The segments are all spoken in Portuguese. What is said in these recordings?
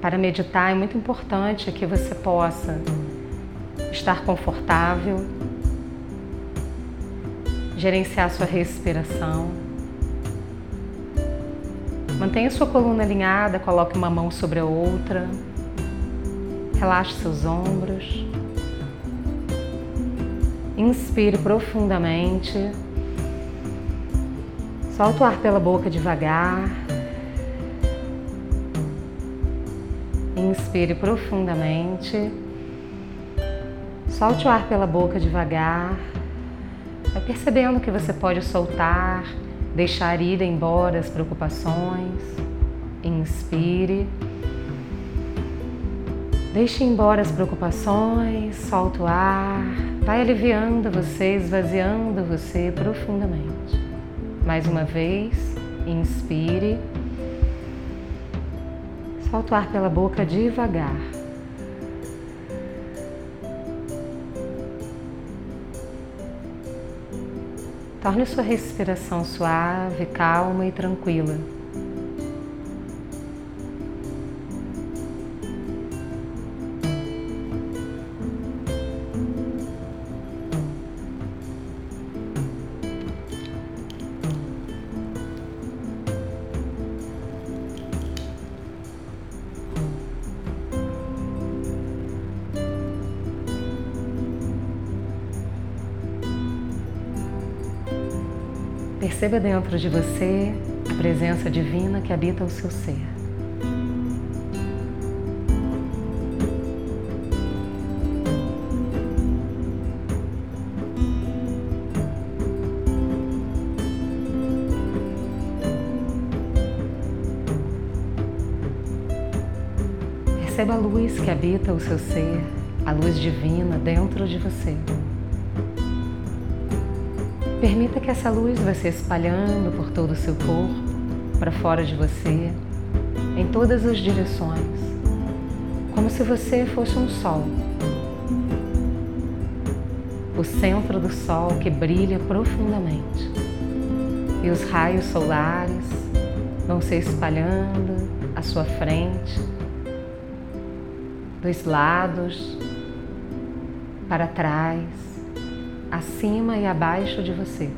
Para meditar é muito importante que você possa estar confortável, gerenciar sua respiração. Mantenha sua coluna alinhada, coloque uma mão sobre a outra. Relaxe seus ombros. Inspire profundamente. Solta o ar pela boca devagar. Inspire profundamente. Solte o ar pela boca devagar. Vai percebendo que você pode soltar, deixar ir embora as preocupações. Inspire. Deixe embora as preocupações, solta o ar, vai aliviando você, esvaziando você profundamente. Mais uma vez, inspire. Solta o ar pela boca devagar. Torne sua respiração suave, calma e tranquila. Perceba dentro de você a presença divina que habita o seu ser. Perceba a luz que habita o seu ser, a luz divina dentro de você. Permita que essa luz vá se espalhando por todo o seu corpo, para fora de você, em todas as direções, como se você fosse um sol. O centro do sol que brilha profundamente. E os raios solares vão se espalhando à sua frente, dos lados, para trás, acima e abaixo de você.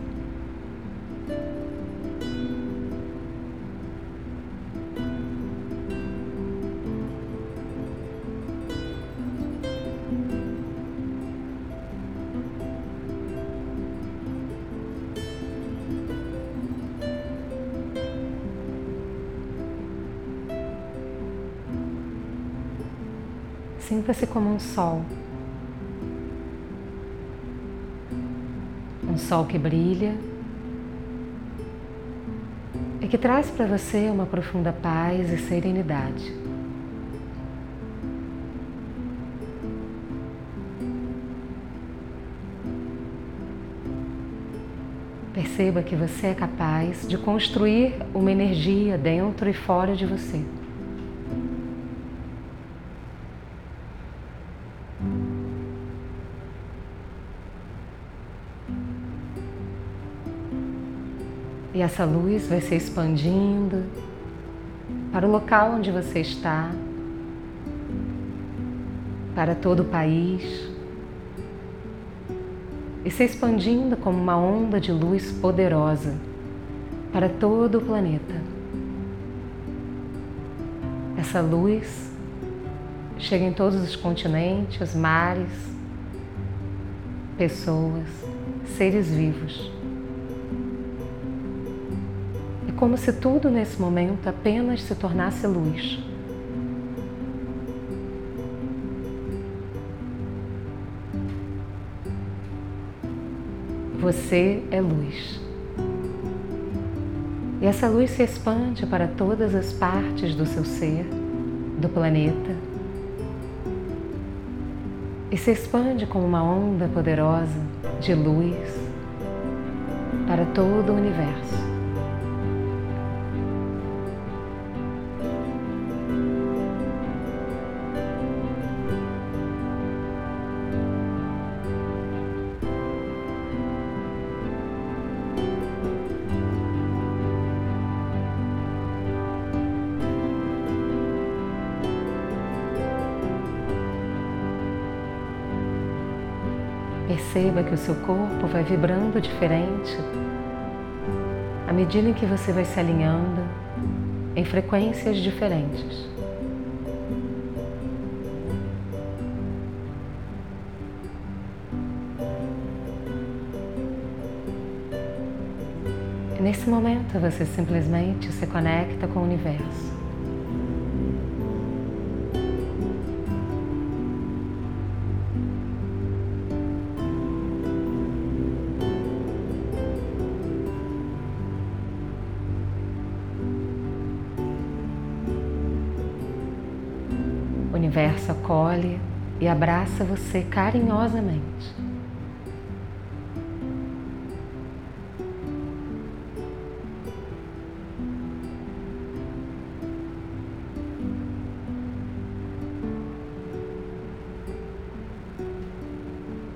Sinta-se como um sol sol que brilha e que traz para você uma profunda paz e serenidade. Perceba que você é capaz de construir uma energia dentro e fora de você. E essa luz vai se expandindo para o local onde você está, para todo o país, e se expandindo como uma onda de luz poderosa para todo o planeta. Essa luz chega em todos os continentes, mares, pessoas, seres vivos como se tudo nesse momento apenas se tornasse luz. Você é luz. E essa luz se expande para todas as partes do seu ser, do planeta, e se expande como uma onda poderosa de luz para todo o universo. Perceba que o seu corpo vai vibrando diferente à medida em que você vai se alinhando em frequências diferentes. Nesse momento você simplesmente se conecta com o universo. E abraça você carinhosamente.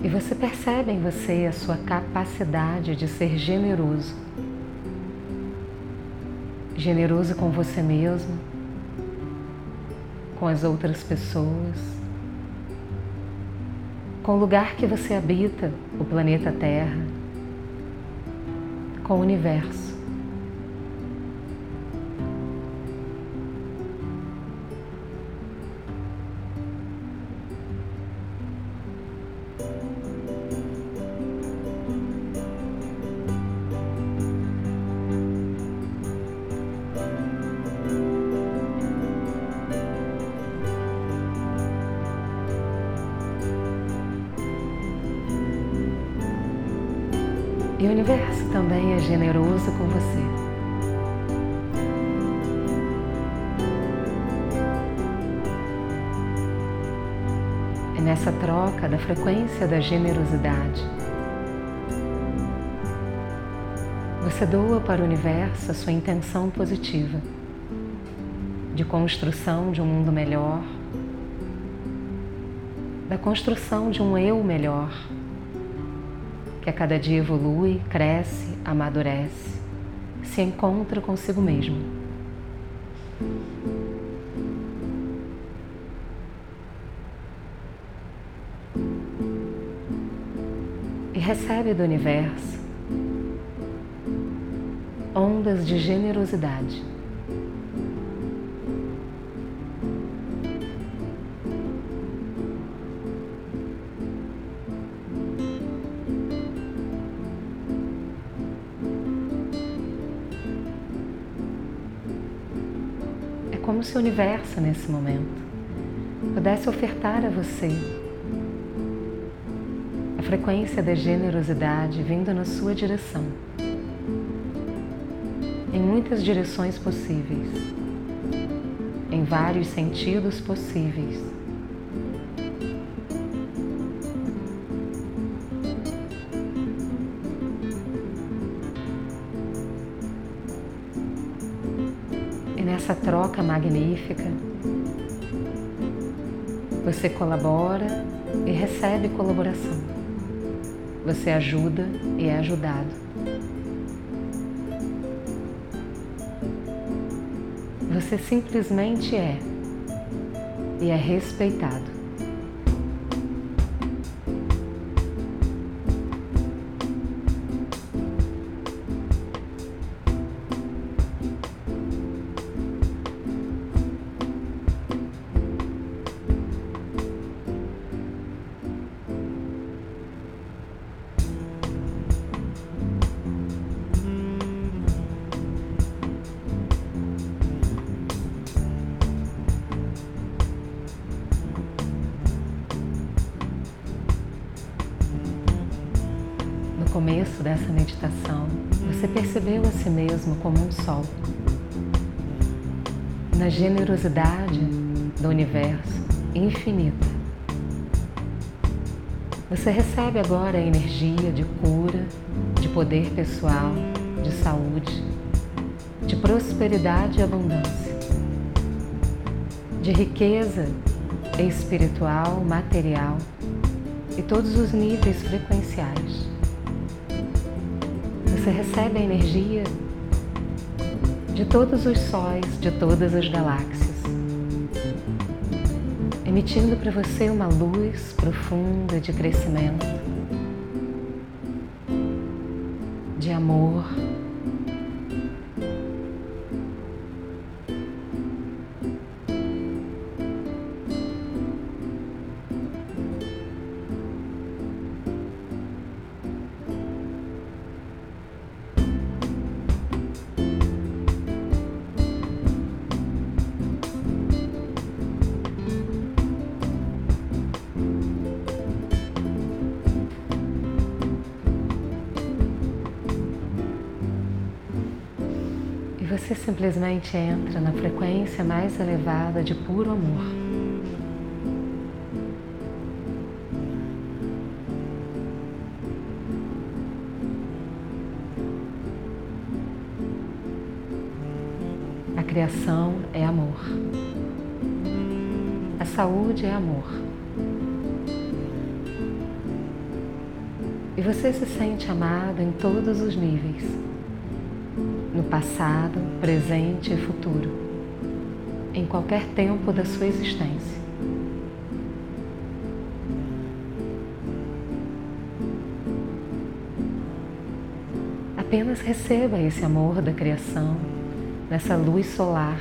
E você percebe em você a sua capacidade de ser generoso. Generoso com você mesmo, com as outras pessoas, com o lugar que você habita, o planeta Terra, com o universo. Generoso com você. É nessa troca da frequência da generosidade. Você doa para o universo a sua intenção positiva de construção de um mundo melhor, da construção de um eu melhor que a cada dia evolui, cresce, amadurece, se encontra consigo mesmo. E recebe do universo ondas de generosidade. Se universo nesse momento. Pudesse ofertar a você. A frequência da generosidade vindo na sua direção, em muitas direções possíveis, em vários sentidos possíveis. Nessa troca magnífica, você colabora e recebe colaboração. Você ajuda e é ajudado. Você simplesmente é e é respeitado. Começo dessa meditação, você percebeu a si mesmo como um sol. Na generosidade do universo infinita. Você recebe agora a energia de cura, de poder pessoal, de saúde, de prosperidade e abundância, de riqueza espiritual, material e todos os níveis frequenciais você recebe a energia de todos os sóis, de todas as galáxias, emitindo para você uma luz profunda de crescimento, de amor. Você simplesmente entra na frequência mais elevada de puro amor. A criação é amor. A saúde é amor. E você se sente amado em todos os níveis passado, presente e futuro, em qualquer tempo da sua existência. Apenas receba esse amor da criação, nessa luz solar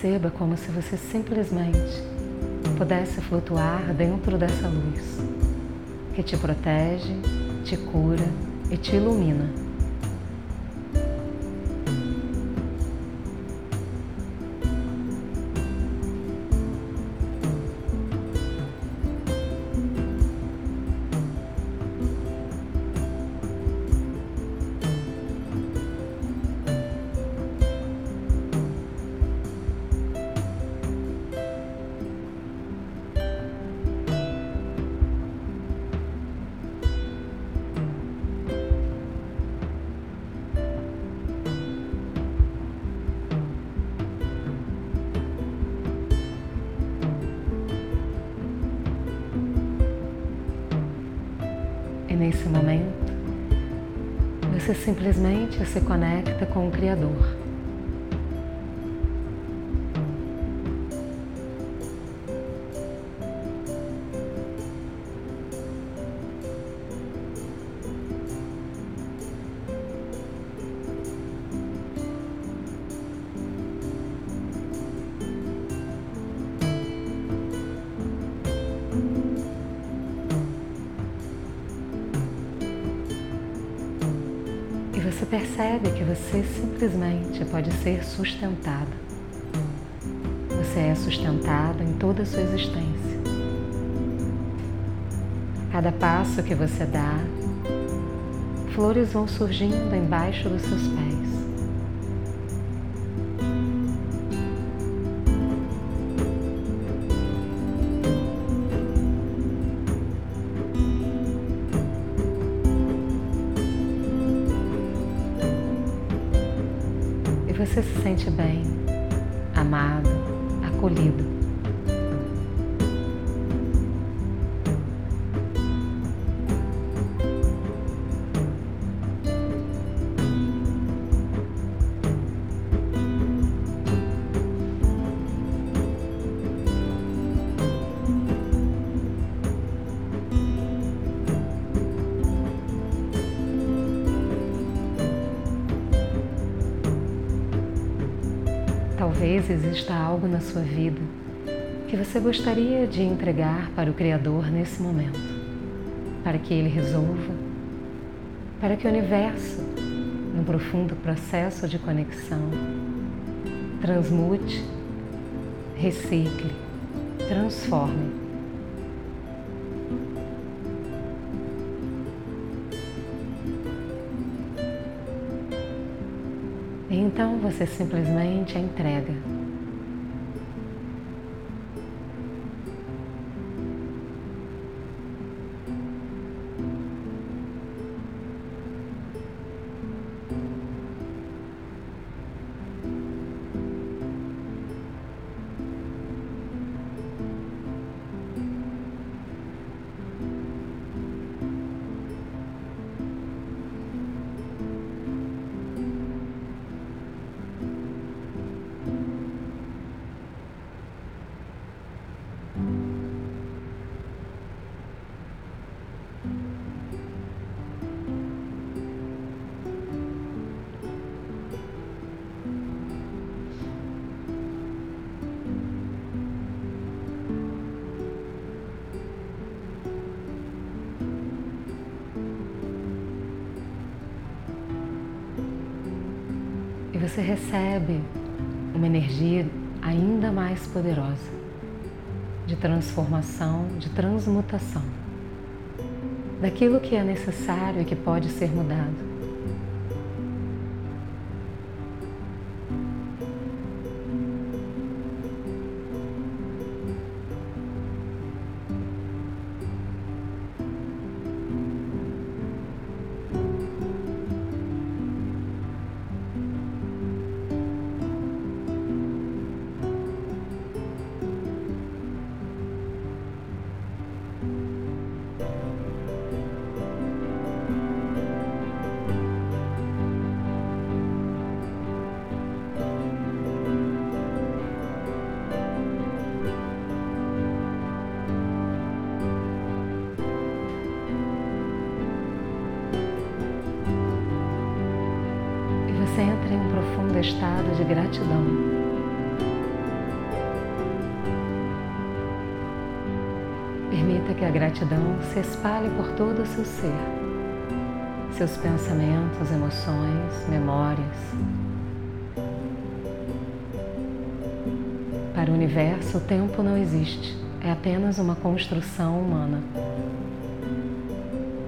Perceba como se você simplesmente pudesse flutuar dentro dessa luz que te protege, te cura e te ilumina. Nesse momento, você simplesmente se conecta com o Criador. Pode ser sustentado. Você é sustentado em toda a sua existência. Cada passo que você dá, flores vão surgindo embaixo dos seus pés. Sente bem, amado, acolhido. Talvez exista algo na sua vida que você gostaria de entregar para o Criador nesse momento, para que ele resolva, para que o universo, num profundo processo de conexão, transmute, recicle, transforme Então você simplesmente entrega. Você recebe uma energia ainda mais poderosa de transformação, de transmutação daquilo que é necessário e que pode ser mudado. Gratidão. Permita que a gratidão se espalhe por todo o seu ser, seus pensamentos, emoções, memórias. Para o universo, o tempo não existe, é apenas uma construção humana.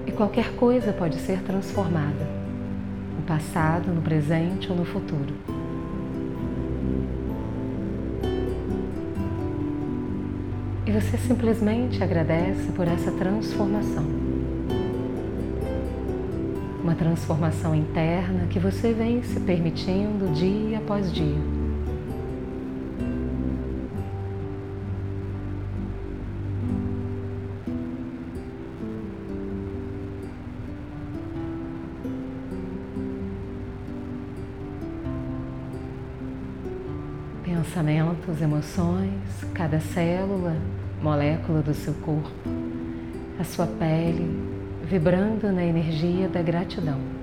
E qualquer coisa pode ser transformada no passado, no presente ou no futuro. E você simplesmente agradece por essa transformação. Uma transformação interna que você vem se permitindo dia após dia. pensamentos, emoções, cada célula, molécula do seu corpo, a sua pele, vibrando na energia da gratidão.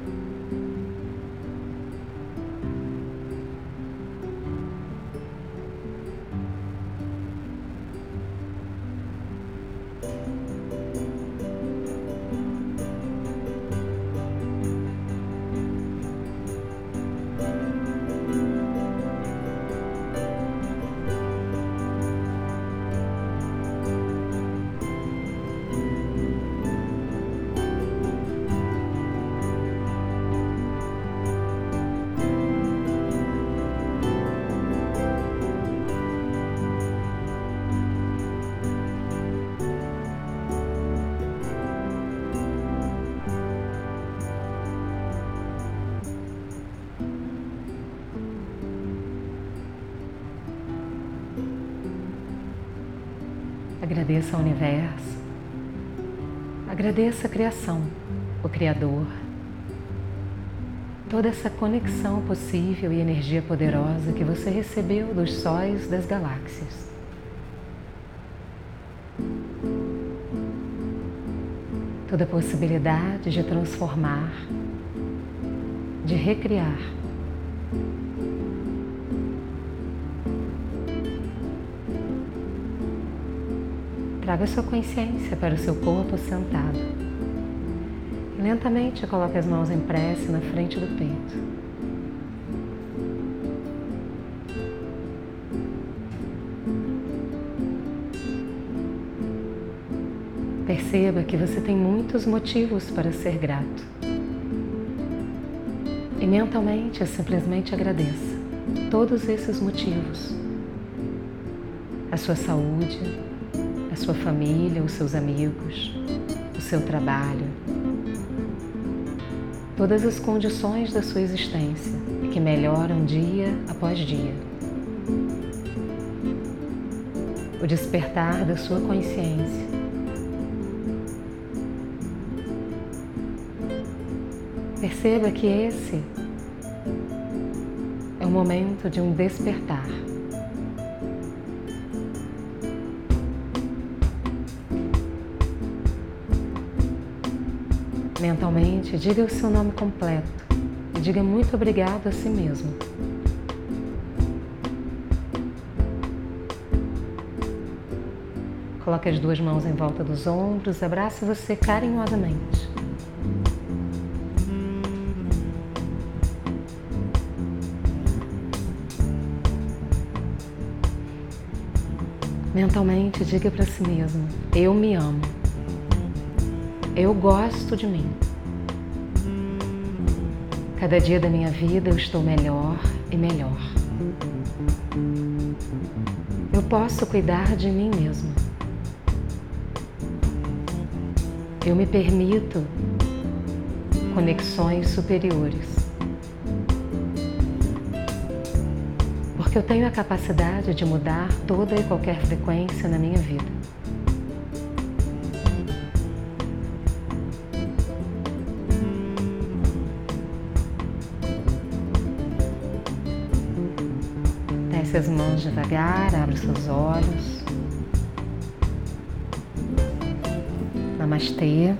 Agradeça ao universo, agradeça a criação, o Criador, toda essa conexão possível e energia poderosa que você recebeu dos sóis das galáxias. Toda a possibilidade de transformar, de recriar Traga sua consciência para o seu corpo sentado. Lentamente coloque as mãos em prece na frente do peito. Perceba que você tem muitos motivos para ser grato. E mentalmente simplesmente agradeça todos esses motivos. A sua saúde, sua família, os seus amigos, o seu trabalho, todas as condições da sua existência que melhoram dia após dia. O despertar da sua consciência. Perceba que esse é o momento de um despertar. Mentalmente, diga o seu nome completo e diga muito obrigado a si mesmo. Coloque as duas mãos em volta dos ombros, abrace você carinhosamente. Mentalmente, diga para si mesmo: Eu me amo. Eu gosto de mim. Cada dia da minha vida eu estou melhor e melhor. Eu posso cuidar de mim mesmo. Eu me permito conexões superiores. Porque eu tenho a capacidade de mudar toda e qualquer frequência na minha vida. Devagar, abre seus olhos. Namastê.